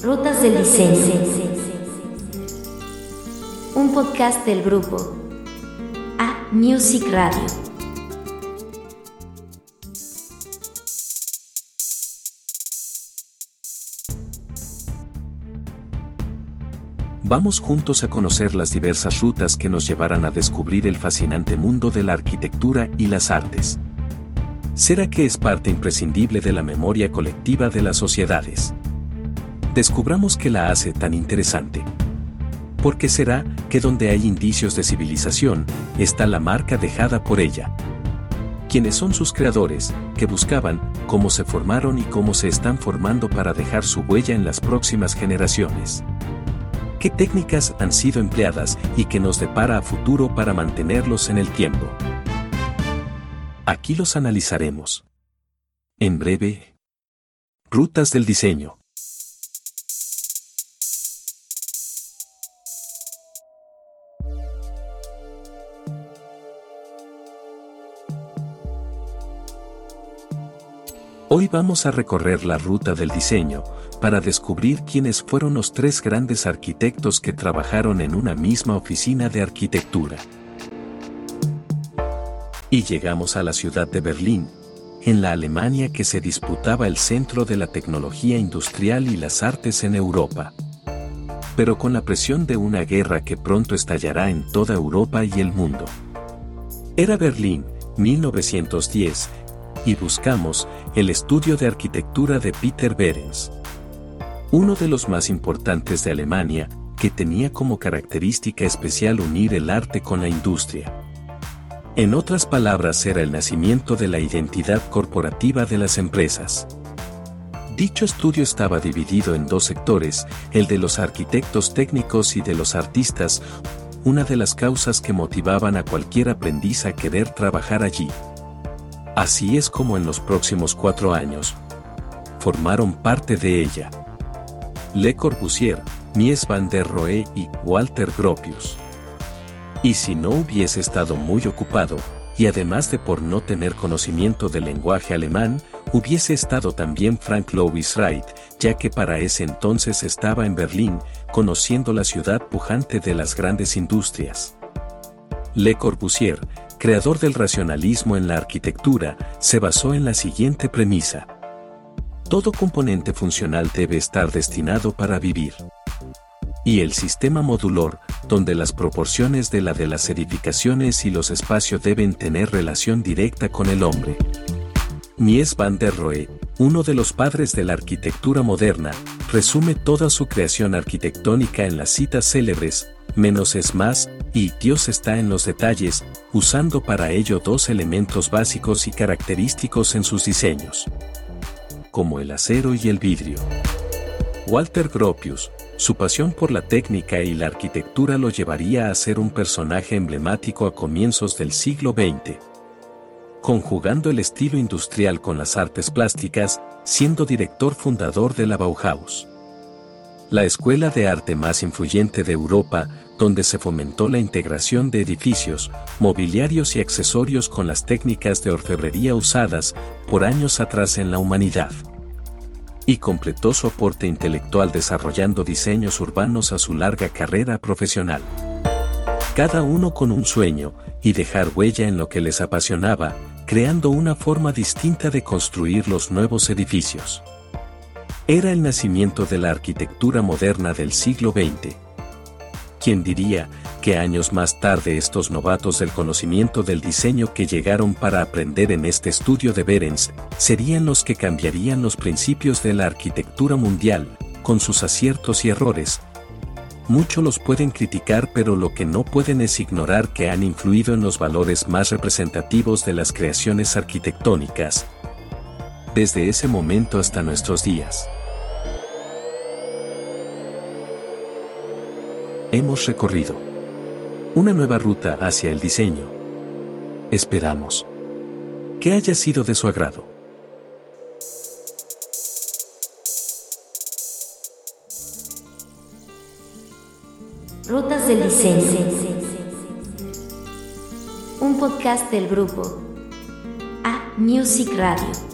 Rutas del Diseño. Un podcast del grupo A Music Radio. Vamos juntos a conocer las diversas rutas que nos llevarán a descubrir el fascinante mundo de la arquitectura y las artes. ¿Será que es parte imprescindible de la memoria colectiva de las sociedades? Descubramos qué la hace tan interesante. ¿Por qué será que donde hay indicios de civilización, está la marca dejada por ella? ¿Quiénes son sus creadores, que buscaban, cómo se formaron y cómo se están formando para dejar su huella en las próximas generaciones? ¿Qué técnicas han sido empleadas y qué nos depara a futuro para mantenerlos en el tiempo? Aquí los analizaremos. En breve. Rutas del diseño. Hoy vamos a recorrer la ruta del diseño, para descubrir quiénes fueron los tres grandes arquitectos que trabajaron en una misma oficina de arquitectura. Y llegamos a la ciudad de Berlín, en la Alemania que se disputaba el centro de la tecnología industrial y las artes en Europa. Pero con la presión de una guerra que pronto estallará en toda Europa y el mundo. Era Berlín, 1910, y buscamos el estudio de arquitectura de Peter Behrens. Uno de los más importantes de Alemania, que tenía como característica especial unir el arte con la industria. En otras palabras, era el nacimiento de la identidad corporativa de las empresas. Dicho estudio estaba dividido en dos sectores, el de los arquitectos técnicos y de los artistas, una de las causas que motivaban a cualquier aprendiz a querer trabajar allí. Así es como en los próximos cuatro años, formaron parte de ella. Le Corbusier, Mies van der Rohe y Walter Gropius. Y si no hubiese estado muy ocupado, y además de por no tener conocimiento del lenguaje alemán, hubiese estado también Frank Louis Wright, ya que para ese entonces estaba en Berlín, conociendo la ciudad pujante de las grandes industrias. Le Corbusier, creador del racionalismo en la arquitectura, se basó en la siguiente premisa. Todo componente funcional debe estar destinado para vivir y el sistema modular, donde las proporciones de la de las edificaciones y los espacios deben tener relación directa con el hombre. Mies van der Rohe, uno de los padres de la arquitectura moderna, resume toda su creación arquitectónica en las citas célebres, menos es más, y Dios está en los detalles, usando para ello dos elementos básicos y característicos en sus diseños, como el acero y el vidrio. Walter Gropius, su pasión por la técnica y la arquitectura lo llevaría a ser un personaje emblemático a comienzos del siglo XX. Conjugando el estilo industrial con las artes plásticas, siendo director fundador de la Bauhaus. La escuela de arte más influyente de Europa, donde se fomentó la integración de edificios, mobiliarios y accesorios con las técnicas de orfebrería usadas por años atrás en la humanidad y completó su aporte intelectual desarrollando diseños urbanos a su larga carrera profesional. Cada uno con un sueño, y dejar huella en lo que les apasionaba, creando una forma distinta de construir los nuevos edificios. Era el nacimiento de la arquitectura moderna del siglo XX. ¿Quién diría que años más tarde estos novatos del conocimiento del diseño que llegaron para aprender en este estudio de Berens, serían los que cambiarían los principios de la arquitectura mundial, con sus aciertos y errores. Muchos los pueden criticar pero lo que no pueden es ignorar que han influido en los valores más representativos de las creaciones arquitectónicas. Desde ese momento hasta nuestros días. Hemos recorrido una nueva ruta hacia el diseño. Esperamos que haya sido de su agrado. Rutas del Diseño. Un podcast del grupo A Music Radio.